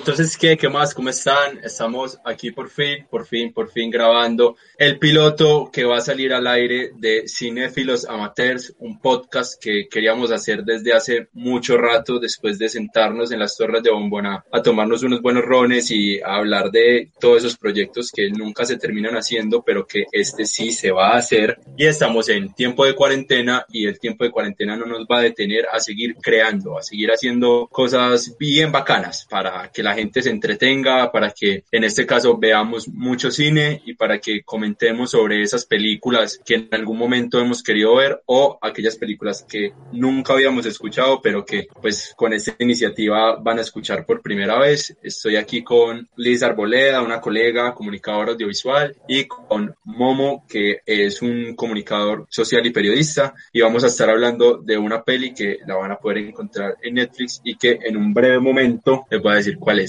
Entonces, ¿qué? ¿Qué más? ¿Cómo están? Estamos aquí por fin, por fin, por fin grabando el piloto que va a salir al aire de Cinéfilos Amateurs, un podcast que queríamos hacer desde hace mucho rato, después de sentarnos en las torres de Bombona a tomarnos unos buenos rones y a hablar de todos esos proyectos que nunca se terminan haciendo, pero que este sí se va a hacer. Y estamos en tiempo de cuarentena y el tiempo de cuarentena no nos va a detener a seguir creando, a seguir haciendo cosas bien bacanas para que la gente se entretenga, para que en este caso veamos mucho cine y para que comentemos sobre esas películas que en algún momento hemos querido ver o aquellas películas que nunca habíamos escuchado, pero que pues con esta iniciativa van a escuchar por primera vez. Estoy aquí con Liz Arboleda, una colega comunicadora audiovisual, y con Momo, que es un comunicador social y periodista, y vamos a estar hablando de una peli que la van a poder encontrar en Netflix y que en un breve momento les voy a decir cuál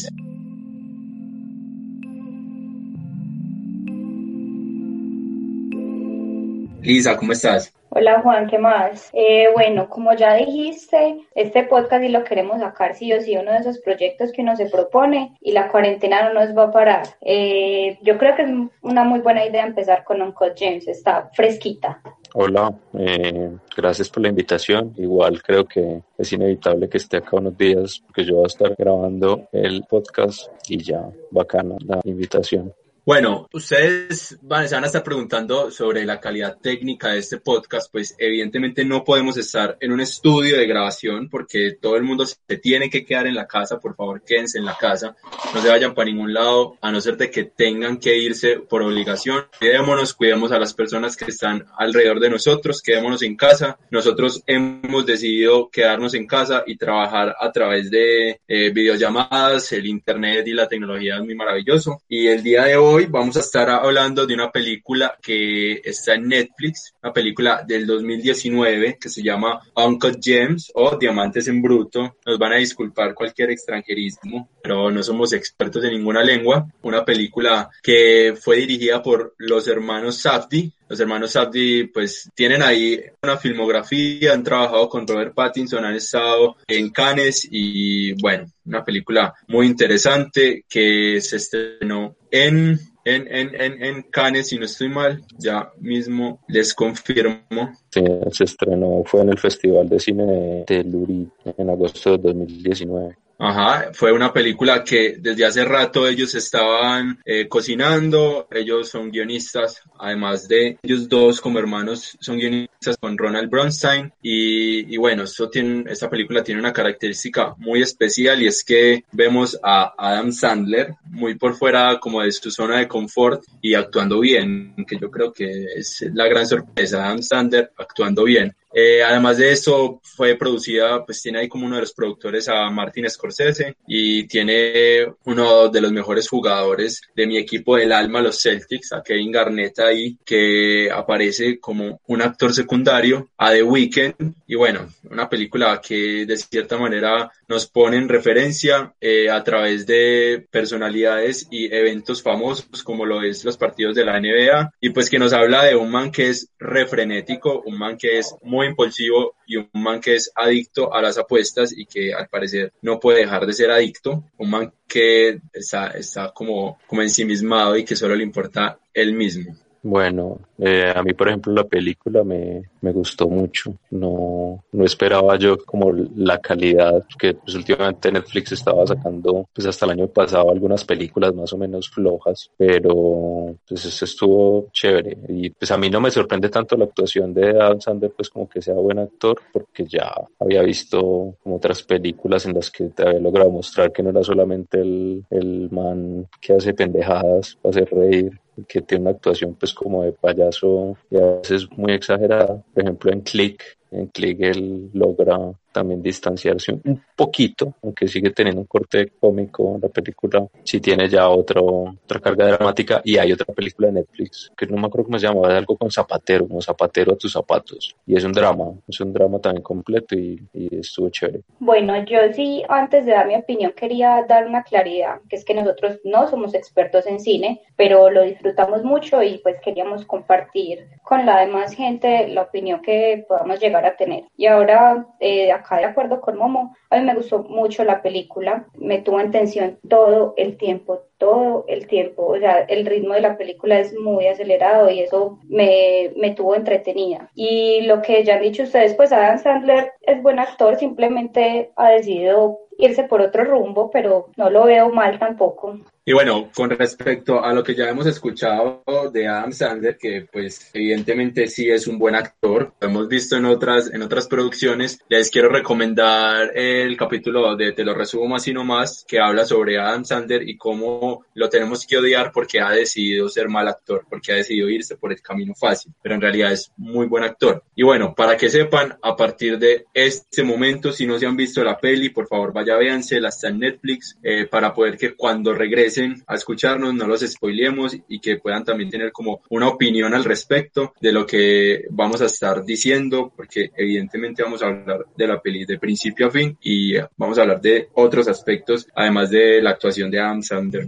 Lisa, ¿cómo estás? Hola Juan, ¿qué más? Eh, bueno, como ya dijiste, este podcast y lo queremos sacar sí o sí, uno de esos proyectos que uno se propone y la cuarentena no nos va a parar. Eh, yo creo que es una muy buena idea empezar con Uncle James, está fresquita. Hola, eh, gracias por la invitación. Igual creo que es inevitable que esté acá unos días porque yo voy a estar grabando el podcast y ya, bacana la invitación. Bueno, ustedes van, a estar preguntando sobre la calidad técnica de este podcast, pues evidentemente no podemos estar en un estudio de grabación porque todo el mundo se tiene que quedar en la casa, por favor quédense en la casa, no se vayan para ningún lado, a no ser de que tengan que irse por obligación. Quedémonos, cuidemos a las personas que están alrededor de nosotros, quedémonos en casa. Nosotros hemos decidido quedarnos en casa y trabajar a través de eh, videollamadas, el internet y la tecnología es muy maravilloso. Y el día de hoy hoy vamos a estar hablando de una película que está en Netflix, una película del 2019 que se llama Uncle James o Diamantes en Bruto. Nos van a disculpar cualquier extranjerismo, pero no somos expertos en ninguna lengua. Una película que fue dirigida por los hermanos Safdie, los hermanos Safdie pues tienen ahí una filmografía, han trabajado con Robert Pattinson, han estado en Cannes y bueno, una película muy interesante que se estrenó en en, en, en, en Cannes, si no estoy mal, ya mismo les confirmo. Sí, se estrenó, fue en el Festival de Cine de Luri en agosto de 2019. Ajá, fue una película que desde hace rato ellos estaban eh, cocinando, ellos son guionistas, además de ellos dos como hermanos son guionistas con Ronald Bronstein. Y, y bueno, esto tiene, esta película tiene una característica muy especial y es que vemos a Adam Sandler muy por fuera como de su zona de confort y actuando bien, que yo creo que es la gran sorpresa, Adam Sandler actuando bien. Eh, además de eso, fue producida, pues tiene ahí como uno de los productores a Martin Scorsese y tiene uno de los mejores jugadores de mi equipo del alma, los Celtics, a Kevin Garnett ahí, que aparece como un actor secundario, a The Weeknd, y bueno, una película que de cierta manera nos pone en referencia eh, a través de personalidades y eventos famosos como lo es los partidos de la NBA, y pues que nos habla de un man que es refrenético, un man que es muy impulsivo y un man que es adicto a las apuestas y que al parecer no puede dejar de ser adicto, un man que está, está como, como ensimismado y que solo le importa él mismo. Bueno, Eh, a mí, por ejemplo, la película me, me gustó mucho. No, no esperaba yo como la calidad, que pues, últimamente Netflix estaba sacando, pues hasta el año pasado, algunas películas más o menos flojas, pero pues eso estuvo chévere. Y pues a mí no me sorprende tanto la actuación de Adam Sandler, pues como que sea buen actor, porque ya había visto como otras películas en las que te había logrado mostrar que no era solamente el, el man que hace pendejadas para hacer reír, que tiene una actuación pues como de payaso y a veces muy exagerada. Por ejemplo en Click, en él logra también distanciarse un poquito, aunque sigue teniendo un corte cómico la película, si tiene ya otro, otra carga dramática y hay otra película de Netflix que no me acuerdo cómo se llama, es algo con zapatero, como zapatero a tus zapatos y es un drama, es un drama también completo y, y estuvo chévere. Bueno, yo sí, antes de dar mi opinión, quería dar una claridad, que es que nosotros no somos expertos en cine, pero lo disfrutamos mucho y pues queríamos compartir con la demás gente la opinión que podamos llegar a tener. Y ahora, eh, acá de acuerdo con Momo, a mí me gustó mucho la película, me tuvo en tensión todo el tiempo, todo el tiempo, o sea, el ritmo de la película es muy acelerado y eso me, me tuvo entretenida. Y lo que ya han dicho ustedes, pues Adam Sandler es buen actor, simplemente ha decidido irse por otro rumbo, pero no lo veo mal tampoco. Y bueno, con respecto a lo que ya hemos escuchado de Adam Sandler, que pues evidentemente sí es un buen actor, lo hemos visto en otras, en otras producciones, les quiero recomendar el capítulo de Te lo resumo así nomás, que habla sobre Adam Sandler y cómo lo tenemos que odiar porque ha decidido ser mal actor, porque ha decidido irse por el camino fácil, pero en realidad es muy buen actor. Y bueno, para que sepan, a partir de este momento, si no se han visto la peli, por favor vaya véanse, la está en Netflix, eh, para poder que cuando regrese a escucharnos, no los spoilemos y que puedan también tener como una opinión al respecto de lo que vamos a estar diciendo, porque evidentemente vamos a hablar de la peli de principio a fin y vamos a hablar de otros aspectos, además de la actuación de Adam Sandler.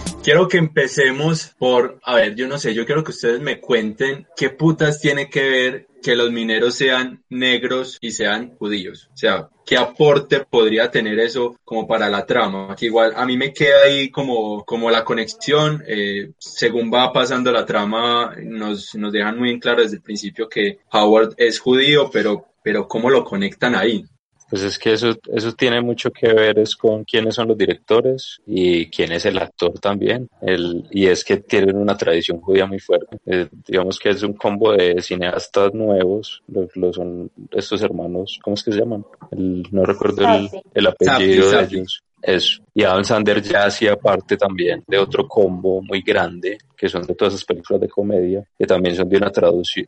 quiero que empecemos por, a ver, yo no sé, yo quiero que ustedes me cuenten qué putas tiene que ver que los mineros sean negros y sean judíos. O sea, ¿qué aporte podría tener eso como para la trama? Que igual a mí me queda ahí como, como la conexión, eh, según va pasando la trama, nos, nos dejan muy en claro desde el principio que Howard es judío, pero, pero ¿cómo lo conectan ahí? Pues es que eso, eso tiene mucho que ver es con quiénes son los directores y quién es el actor también. El, y es que tienen una tradición judía muy fuerte. Eh, digamos que es un combo de cineastas nuevos, los, son estos hermanos, ¿cómo es que se llaman? El, no recuerdo el, el apellido de ellos. Eso. Y Adam Sandler ya hacía parte también de otro combo muy grande, que son de todas esas películas de comedia, que también son de una,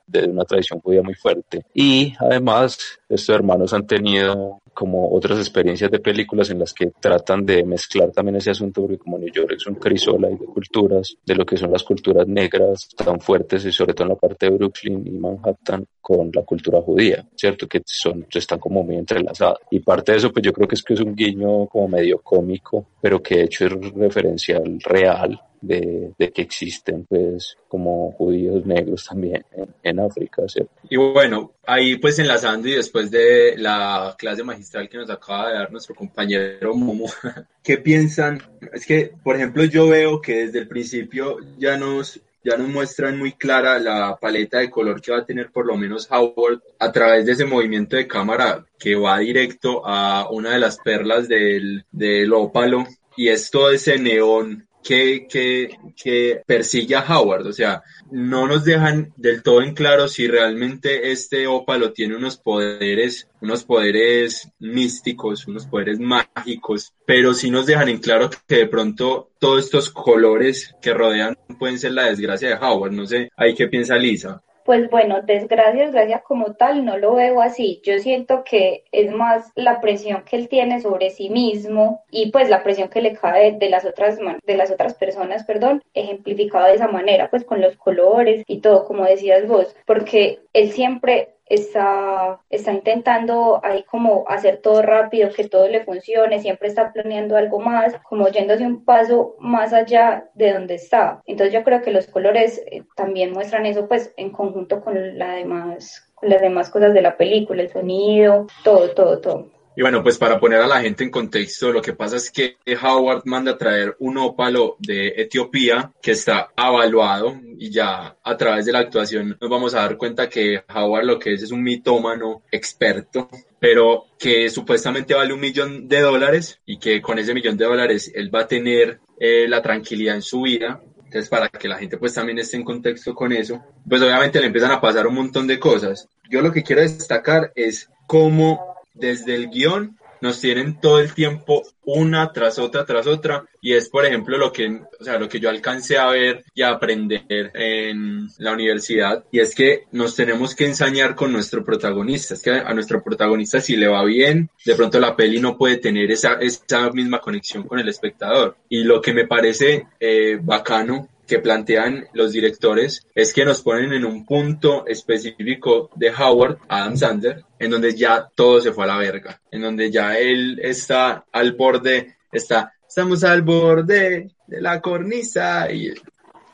de una tradición judía muy fuerte. Y además, estos hermanos han tenido como otras experiencias de películas en las que tratan de mezclar también ese asunto, porque como New York es un crisola de culturas, de lo que son las culturas negras tan fuertes y sobre todo en la parte de Brooklyn y Manhattan con la cultura judía, ¿cierto? Que son, están como muy entrelazadas. Y parte de eso, pues yo creo que es que es un guiño como medio cómico, pero que de hecho es referencial real de, que existen pues como judíos negros también en, en, África, ¿cierto? Y bueno, ahí pues enlazando y después de la clase magistral que nos acaba de dar nuestro compañero Momo, ¿qué piensan? Es que, por ejemplo, yo veo que desde el principio ya nos ya nos muestran muy clara la paleta de color que va a tener por lo menos Howard a través de ese movimiento de cámara que va directo a una de las perlas del, del ópalo y es todo ese neón que, que, que persigue a Howard. O sea, no nos dejan del todo en claro si realmente este ópalo tiene unos poderes, unos poderes místicos, unos poderes mágicos, pero sí nos dejan en claro que de pronto todos estos colores que rodean pueden ser la desgracia de Howard. No sé, ahí qué piensa Lisa. Pues bueno, desgracia, desgracia como tal, no lo veo así. Yo siento que es más la presión que él tiene sobre sí mismo y pues la presión que le cae de las otras de las otras personas, perdón, ejemplificada de esa manera, pues con los colores y todo, como decías vos, porque él siempre está, está intentando ahí como hacer todo rápido, que todo le funcione, siempre está planeando algo más, como yéndose un paso más allá de donde está. Entonces yo creo que los colores eh, también muestran eso pues en conjunto con la demás con las demás cosas de la película, el sonido, todo, todo, todo. Y bueno, pues para poner a la gente en contexto, lo que pasa es que Howard manda a traer un ópalo de Etiopía que está avaluado y ya a través de la actuación nos vamos a dar cuenta que Howard lo que es es un mitómano experto, pero que supuestamente vale un millón de dólares y que con ese millón de dólares él va a tener eh, la tranquilidad en su vida entonces, para que la gente pues también esté en contexto con eso, pues obviamente le empiezan a pasar un montón de cosas. Yo lo que quiero destacar es cómo desde el guion nos tienen todo el tiempo una tras otra tras otra y es por ejemplo lo que o sea lo que yo alcancé a ver y a aprender en la universidad y es que nos tenemos que ensañar con nuestro protagonista. Es que a nuestro protagonista si le va bien de pronto la peli no puede tener esa esa misma conexión con el espectador. Y lo que me parece eh, bacano que plantean los directores es que nos ponen en un punto específico de Howard, Adam Sandler, en donde ya todo se fue a la verga, en donde ya él está al borde, está, estamos al borde de la cornisa y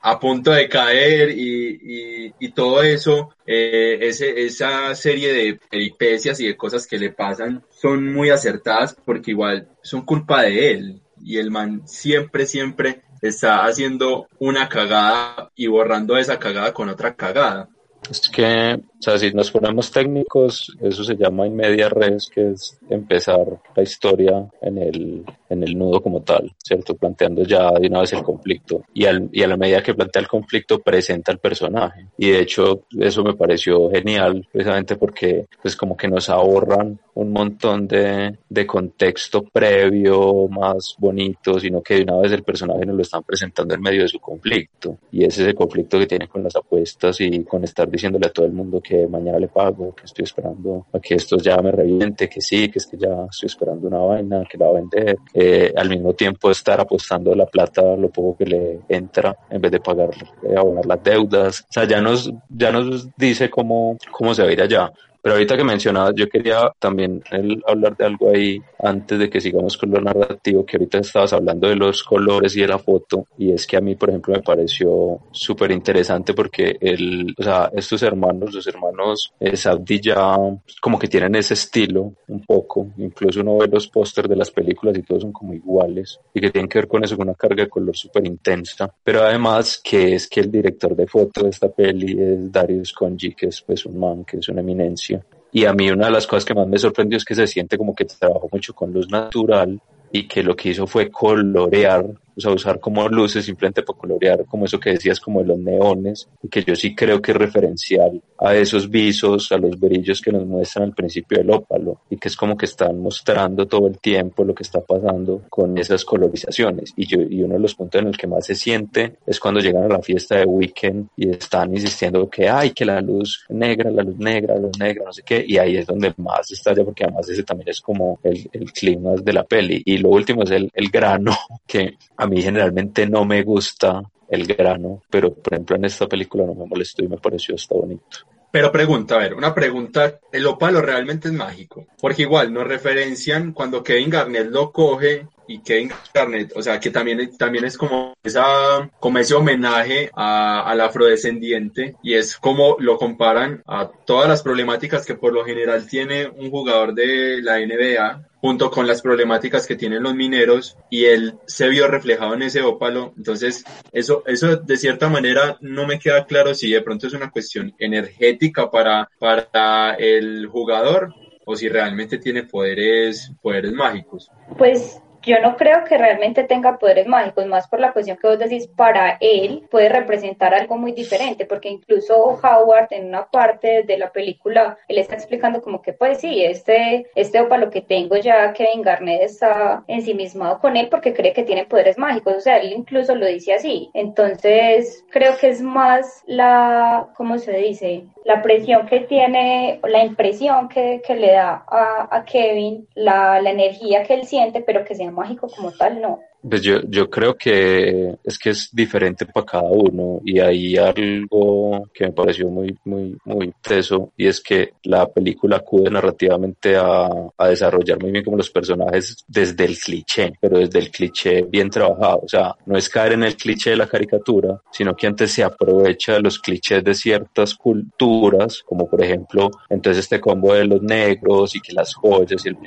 a punto de caer y, y, todo eso, eh, ese, esa serie de peripecias y de cosas que le pasan son muy acertadas porque igual son culpa de él y el man siempre, siempre está haciendo una cagada y borrando esa cagada con otra cagada. Es que, o sea, si nos ponemos técnicos, eso se llama in media res, que es empezar la historia en el, en el nudo como tal, ¿cierto? Planteando ya de una vez el conflicto. Y, al, y a la medida que plantea el conflicto, presenta el personaje. Y de hecho, eso me pareció genial, precisamente porque, pues, como que nos ahorran un montón de, de contexto previo más bonito, sino que de una vez el personaje nos lo están presentando en medio de su conflicto. Y es ese conflicto que tiene con las apuestas y con estar diciéndole a todo el mundo que mañana le pago, que estoy esperando a que esto ya me reviente, que sí, que es que ya estoy esperando una vaina, que la va a vender. Eh, al mismo tiempo estar apostando la plata, lo poco que le entra, en vez de pagar, eh, abonar las deudas. O sea, ya nos, ya nos dice cómo, cómo se va a ir allá. Pero ahorita que mencionabas, yo quería también hablar de algo ahí antes de que sigamos con lo narrativo, que ahorita estabas hablando de los colores y de la foto, y es que a mí, por ejemplo, me pareció súper interesante porque el, o sea, estos hermanos, los hermanos eh, Saudi ya como que tienen ese estilo un poco, incluso uno ve los pósters de las películas y todos son como iguales, y que tienen que ver con eso, con una carga de color súper intensa, pero además que es que el director de foto de esta peli es Darius Conji, que es pues un man, que es una eminencia y a mí una de las cosas que más me sorprendió es que se siente como que trabajó mucho con luz natural y que lo que hizo fue colorear o sea, usar como luces simplemente para colorear, como eso que decías, como de los neones, que yo sí creo que es referencial a esos visos, a los brillos que nos muestran al principio del ópalo, y que es como que están mostrando todo el tiempo lo que está pasando con esas colorizaciones. Y, yo, y uno de los puntos en los que más se siente es cuando llegan a la fiesta de weekend y están insistiendo que hay que la luz negra, la luz negra, la luz negra, no sé qué, y ahí es donde más estalla, porque además ese también es como el, el clima de la peli. Y lo último es el, el grano, que a mí generalmente no me gusta el grano, pero por ejemplo en esta película no me molestó y me pareció hasta bonito. Pero pregunta, a ver, una pregunta, ¿el ópalo realmente es mágico? Porque igual nos referencian cuando Kevin Garnett lo coge y Kevin Garnett, o sea, que también, también es como, esa, como ese homenaje a, al afrodescendiente y es como lo comparan a todas las problemáticas que por lo general tiene un jugador de la NBA junto con las problemáticas que tienen los mineros y él se vio reflejado en ese ópalo. Entonces, eso, eso de cierta manera no me queda claro si de pronto es una cuestión energética para, para el jugador o si realmente tiene poderes, poderes mágicos. Pues yo no creo que realmente tenga poderes mágicos, más por la cuestión que vos decís, para él puede representar algo muy diferente, porque incluso Howard en una parte de la película, él está explicando como que pues sí, este, este opa lo que tengo ya, Kevin Garnett está ensimismado con él porque cree que tiene poderes mágicos, o sea, él incluso lo dice así. Entonces, creo que es más la, ¿cómo se dice? La presión que tiene, la impresión que, que le da a, a Kevin, la, la energía que él siente, pero que sea mágico como tal, no. Pues yo, yo creo que es que es diferente para cada uno y hay algo que me pareció muy, muy, muy teso y es que la película acude narrativamente a, a desarrollar muy bien como los personajes desde el cliché, pero desde el cliché bien trabajado. O sea, no es caer en el cliché de la caricatura, sino que antes se aprovecha de los clichés de ciertas culturas, como por ejemplo, entonces este combo de los negros y que las joyas y el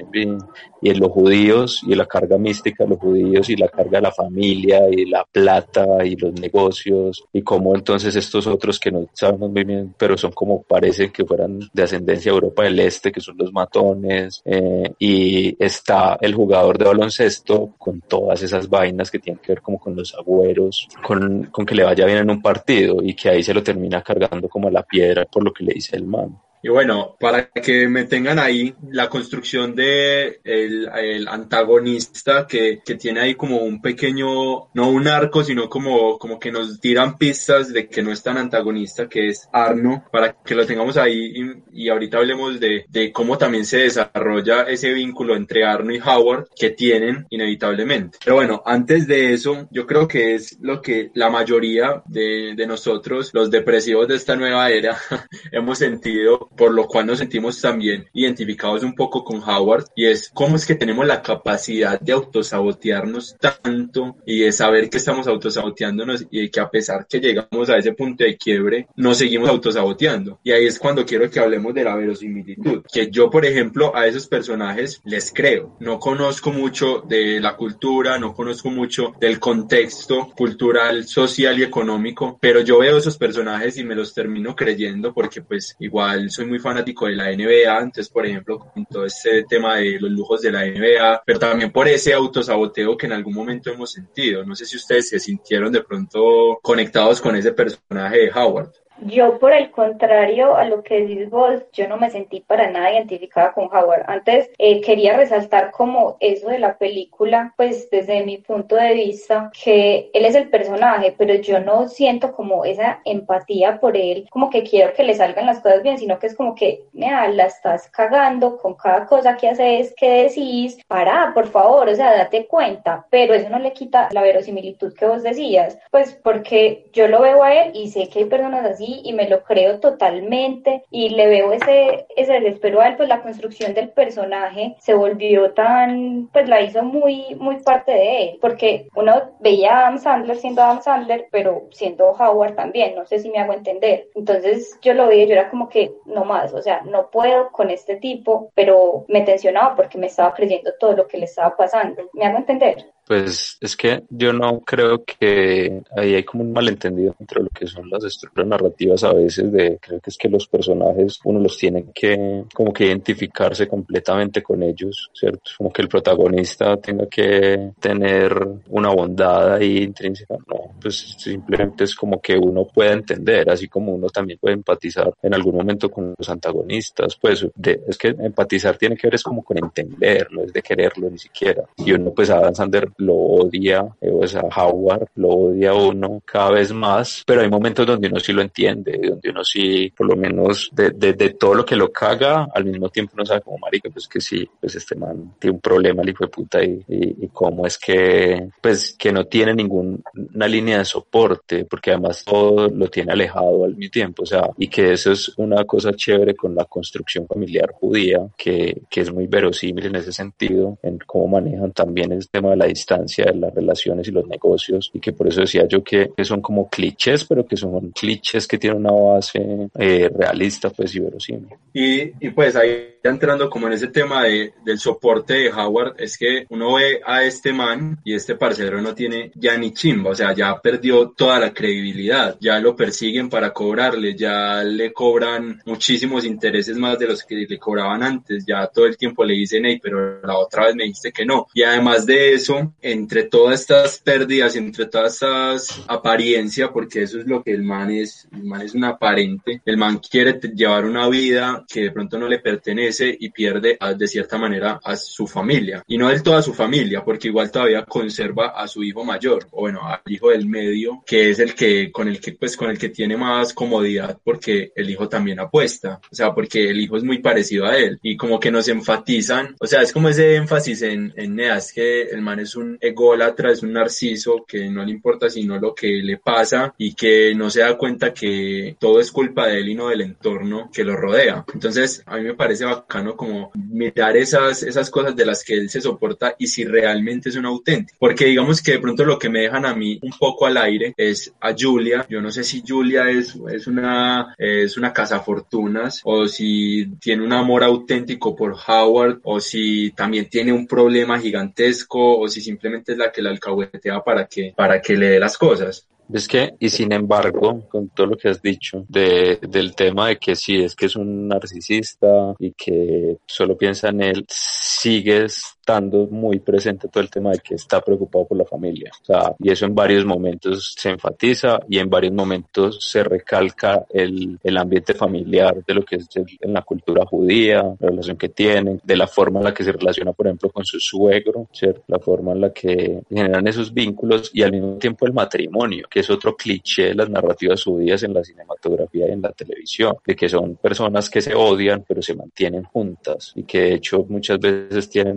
y los judíos y la carga mística de los judíos y la carga de la familia y la plata y los negocios y cómo entonces estos otros que no sabemos muy bien, pero son como parecen que fueran de ascendencia Europa del Este, que son los matones, eh, y está el jugador de baloncesto con todas esas vainas que tienen que ver como con los agüeros, con, con que le vaya bien en un partido y que ahí se lo termina cargando como a la piedra por lo que le dice el man. Y bueno, para que me tengan ahí, la construcción de el, el antagonista que, que, tiene ahí como un pequeño, no un arco, sino como, como que nos tiran pistas de que no es tan antagonista, que es Arno, para que lo tengamos ahí y, ahorita hablemos de, de, cómo también se desarrolla ese vínculo entre Arno y Howard que tienen inevitablemente. Pero bueno, antes de eso, yo creo que es lo que la mayoría de, de nosotros, los depresivos de esta nueva era, hemos sentido por lo cual nos sentimos también identificados un poco con Howard y es cómo es que tenemos la capacidad de autosabotearnos tanto y de saber que estamos autosaboteándonos y que a pesar que llegamos a ese punto de quiebre, nos seguimos autosaboteando. Y ahí es cuando quiero que hablemos de la verosimilitud, que yo, por ejemplo, a esos personajes les creo. No conozco mucho de la cultura, no conozco mucho del contexto cultural, social y económico, pero yo veo esos personajes y me los termino creyendo porque pues igual soy muy fanático de la NBA, entonces por ejemplo con todo este tema de los lujos de la NBA, pero también por ese autosaboteo que en algún momento hemos sentido. No sé si ustedes se sintieron de pronto conectados con ese personaje de Howard. Yo, por el contrario a lo que decís vos, yo no me sentí para nada identificada con Howard. Antes eh, quería resaltar como eso de la película, pues desde mi punto de vista, que él es el personaje, pero yo no siento como esa empatía por él, como que quiero que le salgan las cosas bien, sino que es como que, mira, la estás cagando con cada cosa que haces, que decís, para, por favor, o sea, date cuenta, pero eso no le quita la verosimilitud que vos decías, pues porque yo lo veo a él y sé que hay personas así y me lo creo totalmente y le veo ese, ese desespero a él, pues la construcción del personaje se volvió tan, pues la hizo muy, muy parte de él, porque uno veía a Adam Sandler siendo Adam Sandler, pero siendo Howard también, no sé si me hago entender. Entonces yo lo veía, yo era como que no más, o sea, no puedo con este tipo, pero me tensionaba porque me estaba creyendo todo lo que le estaba pasando. ¿Me hago entender? Pues es que yo no creo que ahí hay como un malentendido entre lo que son las estructuras narrativas a veces de creo que es que los personajes uno los tiene que como que identificarse completamente con ellos, ¿cierto? Como que el protagonista tenga que tener una bondad ahí intrínseca, no, pues simplemente es como que uno pueda entender, así como uno también puede empatizar en algún momento con los antagonistas, pues es que empatizar tiene que ver es como con entender, no es de quererlo ni siquiera. Y uno pues a Sander lo odia, eh, o sea, Howard lo odia uno cada vez más, pero hay momentos donde uno sí lo entiende, donde uno sí, por lo menos de, de, de todo lo que lo caga, al mismo tiempo uno sabe como marica, pues que sí, pues este man tiene un problema, el hijo de puta, y, y, y cómo es que, pues que no tiene ninguna línea de soporte, porque además todo lo tiene alejado al mismo tiempo, o sea, y que eso es una cosa chévere con la construcción familiar judía, que, que es muy verosímil en ese sentido, en cómo manejan también el tema de la distancia de las relaciones y los negocios y que por eso decía yo que, son como clichés, pero que son clichés que tienen una base eh, realista pues y verosímil. Y, y pues ahí entrando como en ese tema de, del soporte de Howard, es que uno ve a este man y este parcero no tiene ya ni chimba, o sea, ya perdió toda la credibilidad, ya lo persiguen para cobrarle, ya le cobran muchísimos intereses más de los que le cobraban antes, ya todo el tiempo le dicen, hey, pero la otra vez me dijiste que no. Y además de eso, entre todas estas pérdidas, entre todas estas apariencias, porque eso es lo que el man es, el man es un aparente, el man quiere llevar una vida que de pronto no le pertenece y pierde de cierta manera a su familia. Y no del todo a su familia, porque igual todavía conserva a su hijo mayor, o bueno, al hijo del medio, que es el que, con el que, pues, con el que tiene más comodidad, porque el hijo también apuesta, o sea, porque el hijo es muy parecido a él, y como que nos enfatizan, o sea, es como ese énfasis en, en Neas, que el man es un ególatra, es un narciso, que no le importa sino lo que le pasa, y que no se da cuenta que todo es culpa de él y no del entorno que lo rodea. Entonces, a mí me parece bacano como mirar esas, esas cosas de las que él se soporta y si realmente es un auténtico. Porque digamos que de pronto lo que me dejan a mí un poco al aire es a Julia. Yo no sé si Julia es, es una, es una cazafortunas o si tiene un amor auténtico por Howard o si también tiene un problema gigantesco o si simplemente es la que la alcahuetea para que, para que le dé las cosas. Es que, y sin embargo, con todo lo que has dicho de, del tema de que sí, es que es un narcisista y que solo piensa en él, sigues estando muy presente todo el tema de que está preocupado por la familia. O sea, y eso en varios momentos se enfatiza y en varios momentos se recalca el, el ambiente familiar de lo que es en la cultura judía, la relación que tienen, de la forma en la que se relaciona, por ejemplo, con su suegro, ¿cierto? la forma en la que generan esos vínculos y al mismo tiempo el matrimonio, que es otro cliché de las narrativas judías en la cinematografía y en la televisión, de que son personas que se odian pero se mantienen juntas y que de hecho muchas veces tienen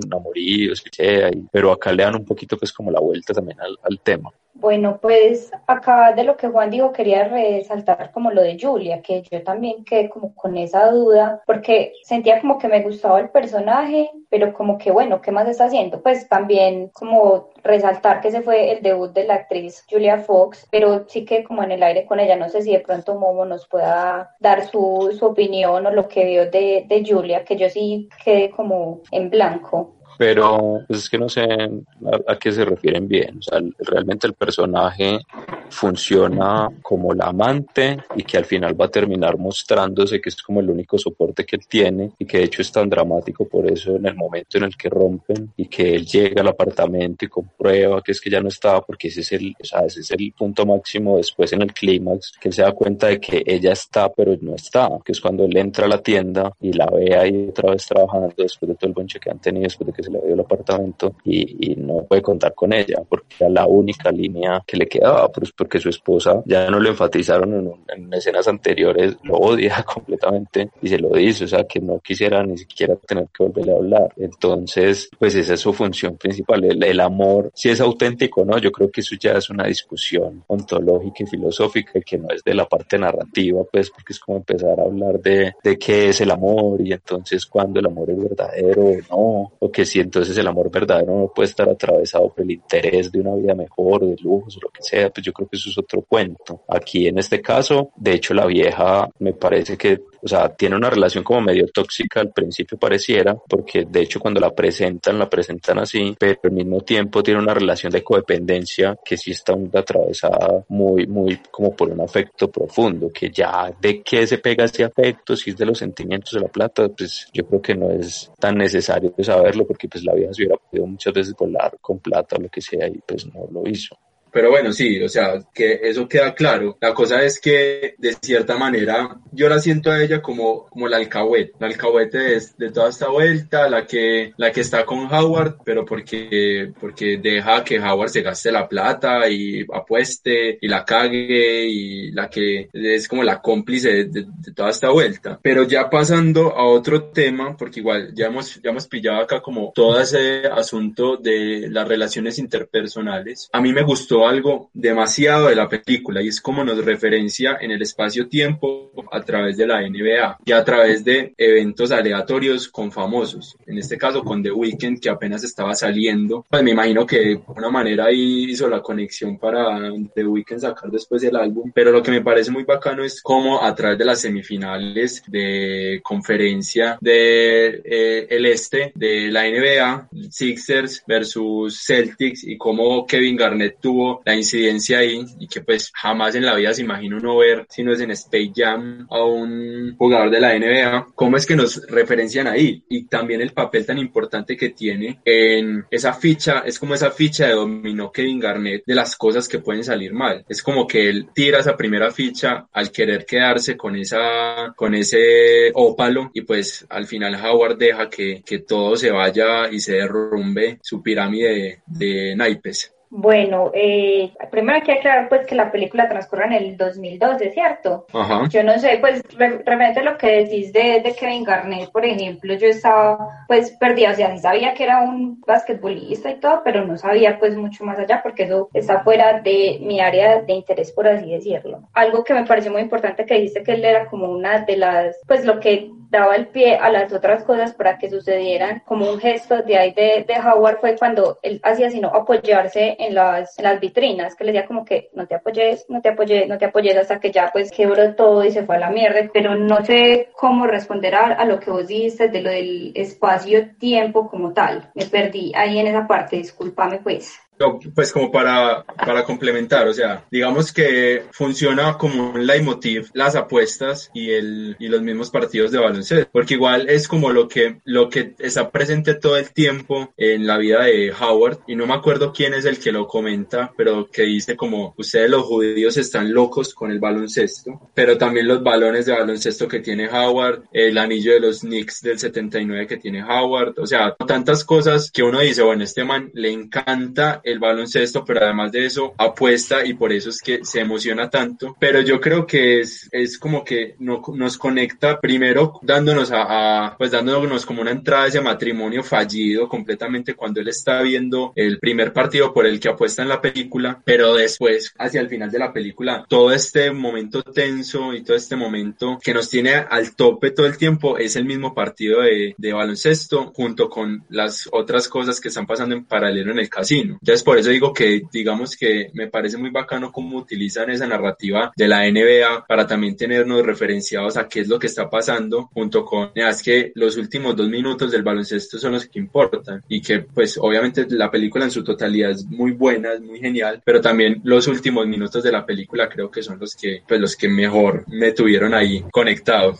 pero acá le dan un poquito pues como la vuelta también al, al tema. Bueno, pues acá de lo que Juan dijo quería resaltar como lo de Julia, que yo también quedé como con esa duda, porque sentía como que me gustaba el personaje, pero como que bueno, ¿qué más está haciendo? Pues también como resaltar que ese fue el debut de la actriz Julia Fox, pero sí que como en el aire con ella, no sé si de pronto Momo nos pueda dar su, su opinión o lo que vio de, de Julia, que yo sí quedé como en blanco pero pues es que no sé a, qué se refieren bien. O sea, realmente el personaje funciona como la amante y que al final va a terminar mostrándose que es como el único soporte que él tiene y que de hecho es tan dramático por eso en el momento en el que rompen y que él llega al apartamento y comprueba que es que ya no estaba porque ese es el, o sea, ese es el punto máximo después en el clímax que él se da cuenta de que ella está pero no está, que es cuando él entra a la tienda y la ve ahí otra vez trabajando después de todo el bonche que han tenido, después de que se le dio el apartamento y, y, no puede contar con ella porque era la única línea que le quedaba, pues porque su esposa ya no lo enfatizaron en, en, escenas anteriores, lo odia completamente y se lo dice, o sea, que no quisiera ni siquiera tener que volverle a hablar. Entonces, pues esa es su función principal, el, el amor, si es auténtico, ¿no? Yo creo que eso ya es una discusión ontológica y filosófica que no es de la parte narrativa, pues porque es como empezar a hablar de, de qué es el amor y entonces cuándo el amor es verdadero o no, o que si entonces el amor verdadero no puede estar atravesado por el interés de una vida mejor, de lujos o lo que sea, pues yo creo que eso es otro cuento. Aquí en este caso, de hecho la vieja me parece que o sea, tiene una relación como medio tóxica al principio pareciera, porque de hecho cuando la presentan, la presentan así, pero al mismo tiempo tiene una relación de codependencia que sí está atravesada muy, muy como por un afecto profundo, que ya de qué se pega ese afecto, si es de los sentimientos de la plata, pues yo creo que no es tan necesario saberlo, porque pues la vieja se hubiera podido muchas veces volar con plata o lo que sea y pues no lo hizo. Pero bueno, sí, o sea, que eso queda claro. La cosa es que, de cierta manera, yo la siento a ella como, como la alcahuete, la alcahuete de, de, toda esta vuelta, la que, la que está con Howard, pero porque, porque deja que Howard se gaste la plata y apueste y la cague y la que es como la cómplice de, de, toda esta vuelta. Pero ya pasando a otro tema, porque igual ya hemos, ya hemos pillado acá como todo ese asunto de las relaciones interpersonales. A mí me gustó algo demasiado de la película y es como nos referencia en el espacio-tiempo a través de la NBA y a través de eventos aleatorios con famosos. En este caso con The Weeknd que apenas estaba saliendo. Pues me imagino que de una manera ahí hizo la conexión para The Weeknd sacar después el álbum. Pero lo que me parece muy bacano es cómo a través de las semifinales de conferencia de eh, este de la NBA, Sixers versus Celtics y cómo Kevin Garnett tuvo la incidencia ahí y que pues jamás en la vida se imagina uno ver si no es en Space Jam a un jugador de la NBA, cómo es que nos referencian ahí y también el papel tan importante que tiene en esa ficha, es como esa ficha de dominó Kevin Garnett de las cosas que pueden salir mal. Es como que él tira esa primera ficha al querer quedarse con esa, con ese ópalo y pues al final Howard deja que, que todo se vaya y se derrumbe su pirámide de naipes. Bueno, eh, primero hay que aclarar pues que la película transcurre en el 2012, ¿cierto? Ajá. Yo no sé, pues re- realmente lo que decís de, de Kevin Garnett, por ejemplo, yo estaba pues perdida, o sea, sabía que era un basquetbolista y todo, pero no sabía pues mucho más allá porque eso está fuera de mi área de interés, por así decirlo. Algo que me pareció muy importante que dijiste que él era como una de las, pues lo que daba el pie a las otras cosas para que sucedieran como un gesto de ahí de, de Howard fue cuando él hacía sino apoyarse en las, en las vitrinas, que le decía como que no te apoyes, no te apoyes, no te apoyes hasta que ya pues quebró todo y se fue a la mierda, pero no sé cómo responder a, lo que vos dijiste de lo del espacio-tiempo como tal. Me perdí ahí en esa parte, discúlpame pues. Pues como para, para complementar, o sea, digamos que funciona como un leitmotiv las apuestas y, el, y los mismos partidos de baloncesto, porque igual es como lo que, lo que está presente todo el tiempo en la vida de Howard, y no me acuerdo quién es el que lo comenta, pero que dice como, ustedes los judíos están locos con el baloncesto, pero también los balones de baloncesto que tiene Howard, el anillo de los Knicks del 79 que tiene Howard, o sea, tantas cosas que uno dice, bueno, este man le encanta el baloncesto, pero además de eso apuesta y por eso es que se emociona tanto. Pero yo creo que es, es como que no, nos conecta primero dándonos a, a, pues dándonos como una entrada a ese matrimonio fallido completamente cuando él está viendo el primer partido por el que apuesta en la película, pero después hacia el final de la película todo este momento tenso y todo este momento que nos tiene al tope todo el tiempo es el mismo partido de, de baloncesto junto con las otras cosas que están pasando en paralelo en el casino. Entonces por eso digo que digamos que me parece muy bacano cómo utilizan esa narrativa de la NBA para también tenernos referenciados a qué es lo que está pasando junto con es que los últimos dos minutos del baloncesto son los que importan y que pues obviamente la película en su totalidad es muy buena, es muy genial, pero también los últimos minutos de la película creo que son los que pues los que mejor me tuvieron ahí conectado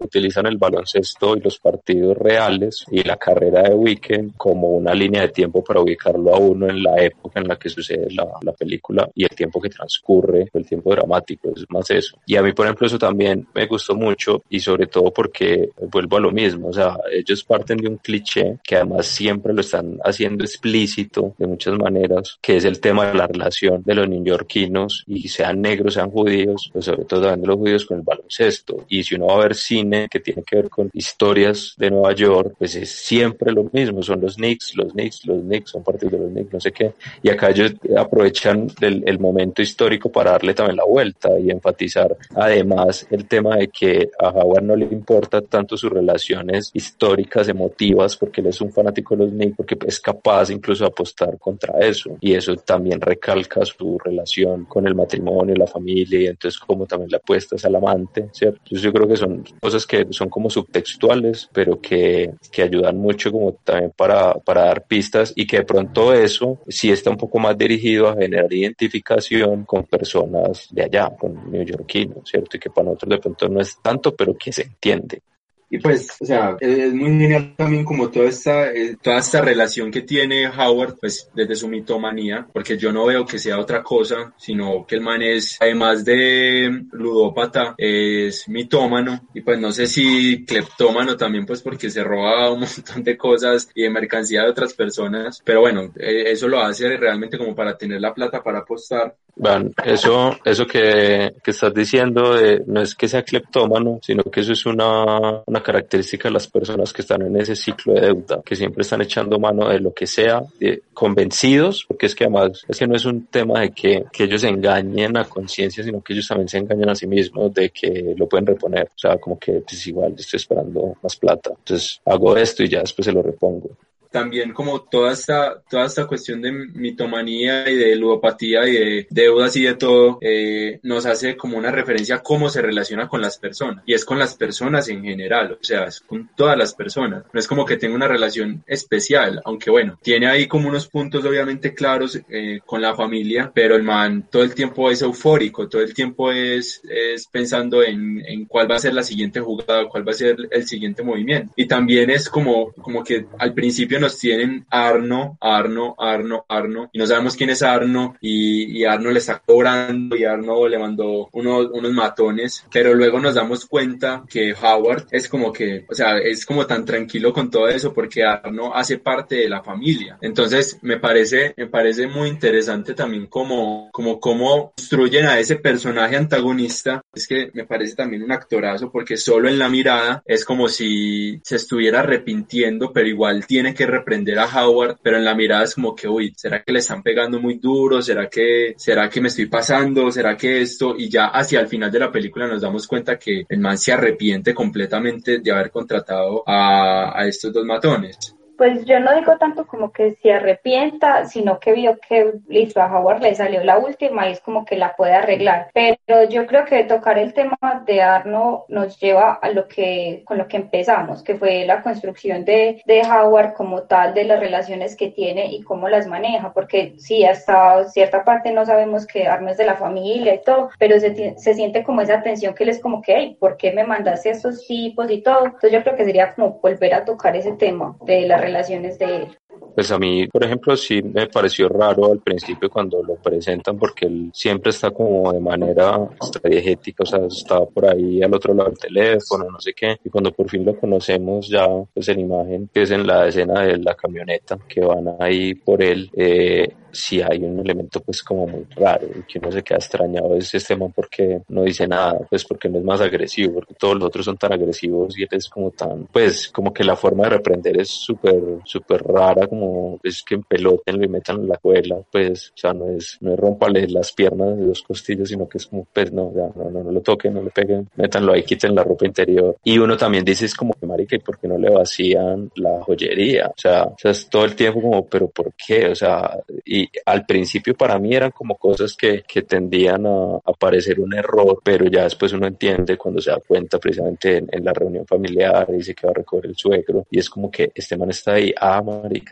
utilizan el baloncesto y los partidos reales y la carrera de Weekend como una línea de tiempo para ubicarlo a uno en la época en la que sucede la, la, película y el tiempo que transcurre, el tiempo dramático, es más eso. Y a mí, por ejemplo, eso también me gustó mucho y sobre todo porque vuelvo a lo mismo, o sea, ellos parten de un cliché que además siempre lo están haciendo explícito de muchas maneras, que es el tema de la relación de los neoyorquinos y sean negros, sean judíos, pues sobre todo también de los judíos con el baloncesto. Y si uno va a ver cine que tiene que ver con historias de Nueva York, pues es siempre lo mismo, son los Knicks, los Knicks, los Knicks, son partidos de los Knicks, no sé qué. Y acá ellos aprovechan el, el, momento histórico para darle también la vuelta y enfatizar además el tema de que a Howard no le importa tanto sus relaciones históricas, emotivas, porque él es un fanático de los Knicks, porque es capaz incluso de apostar contra eso. Y eso también recalca su relación con el matrimonio, la familia, y entonces como también la apuesta es al amante, ¿cierto? Entonces yo creo que son cosas que son como subtextuales, pero que, que ayudan mucho como también para, para dar pistas y que de pronto eso sí está un poco más dirigido a generar identificación con personas de allá, con neoyorquinos, ¿cierto? Y que para nosotros de pronto no es tanto, pero que se entiende. Y pues, o sea, es muy genial también como toda esta, eh, toda esta relación que tiene Howard, pues desde su mitomanía, porque yo no veo que sea otra cosa, sino que el man es, además de ludópata, es mitómano, y pues no sé si cleptómano también, pues porque se roba un montón de cosas y de mercancía de otras personas, pero bueno, eh, eso lo hace realmente como para tener la plata para apostar, Bueno, eso, eso que, que estás diciendo eh, no es que sea cleptómano, sino que eso es una, una característica de las personas que están en ese ciclo de deuda, que siempre están echando mano de lo que sea, convencidos, porque es que además es que no es un tema de que, que ellos engañen a conciencia, sino que ellos también se engañan a sí mismos de que lo pueden reponer. O sea, como que pues igual estoy esperando más plata. Entonces hago esto y ya después se lo repongo también como toda esta, toda esta cuestión de mitomanía y de ludopatía y de deudas y de todo, eh, nos hace como una referencia a cómo se relaciona con las personas. Y es con las personas en general, o sea, es con todas las personas. No es como que tenga una relación especial, aunque bueno, tiene ahí como unos puntos obviamente claros eh, con la familia, pero el man todo el tiempo es eufórico, todo el tiempo es, es pensando en, en cuál va a ser la siguiente jugada, cuál va a ser el siguiente movimiento. Y también es como, como que al principio tienen Arno, Arno, Arno, Arno, y no sabemos quién es Arno, y, Arno le está cobrando, y Arno le mandó unos, unos matones, pero luego nos damos cuenta que Howard es como que, o sea, es como tan tranquilo con todo eso porque Arno hace parte de la familia. Entonces, me parece, me parece muy interesante también como, como cómo construyen a ese personaje antagonista. Es que me parece también un actorazo porque solo en la mirada es como si se estuviera arrepintiendo, pero igual tiene que reprender a Howard, pero en la mirada es como que, uy, ¿será que le están pegando muy duro? ¿Será que, será que me estoy pasando? ¿Será que esto? Y ya hacia el final de la película nos damos cuenta que el man se arrepiente completamente de haber contratado a, a estos dos matones pues yo no digo tanto como que se arrepienta, sino que vio que listo, a Howard le salió la última y es como que la puede arreglar. Pero yo creo que tocar el tema de Arno nos lleva a lo que, con lo que empezamos, que fue la construcción de, de Howard como tal, de las relaciones que tiene y cómo las maneja, porque sí, hasta cierta parte no sabemos que Arno es de la familia y todo, pero se, se siente como esa tensión que él es como que, hey, ¿por qué me mandaste a estos tipos y todo? Entonces yo creo que sería como volver a tocar ese tema de la relaciones de él. Pues a mí, por ejemplo, sí me pareció raro al principio cuando lo presentan porque él siempre está como de manera estratégica, o sea, estaba por ahí al otro lado del teléfono, no sé qué, y cuando por fin lo conocemos ya, pues en imagen, que es en la escena de la camioneta, que van ahí por él, eh, si hay un elemento pues como muy raro y que uno se queda extrañado es este man porque no dice nada, pues porque no es más agresivo, porque todos los otros son tan agresivos y él es como tan, pues como que la forma de reprender es súper, súper rara, como es que peloten y metan en la cuela, pues, o sea, no es, no es rompale las piernas de los costillos, sino que es como, pues no, ya, no, no, no lo toquen, no le peguen, métanlo ahí, quiten la ropa interior. Y uno también dice, es como, marica, ¿y por qué no le vacían la joyería? O sea, o sea, es todo el tiempo como, pero ¿por qué? O sea, y al principio para mí eran como cosas que, que tendían a, a, parecer un error, pero ya después uno entiende cuando se da cuenta precisamente en, la reunión familiar, dice que va a recoger el suegro y es como que este man está ahí, ah,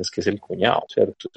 maricas, que es el cuñado, ¿cierto?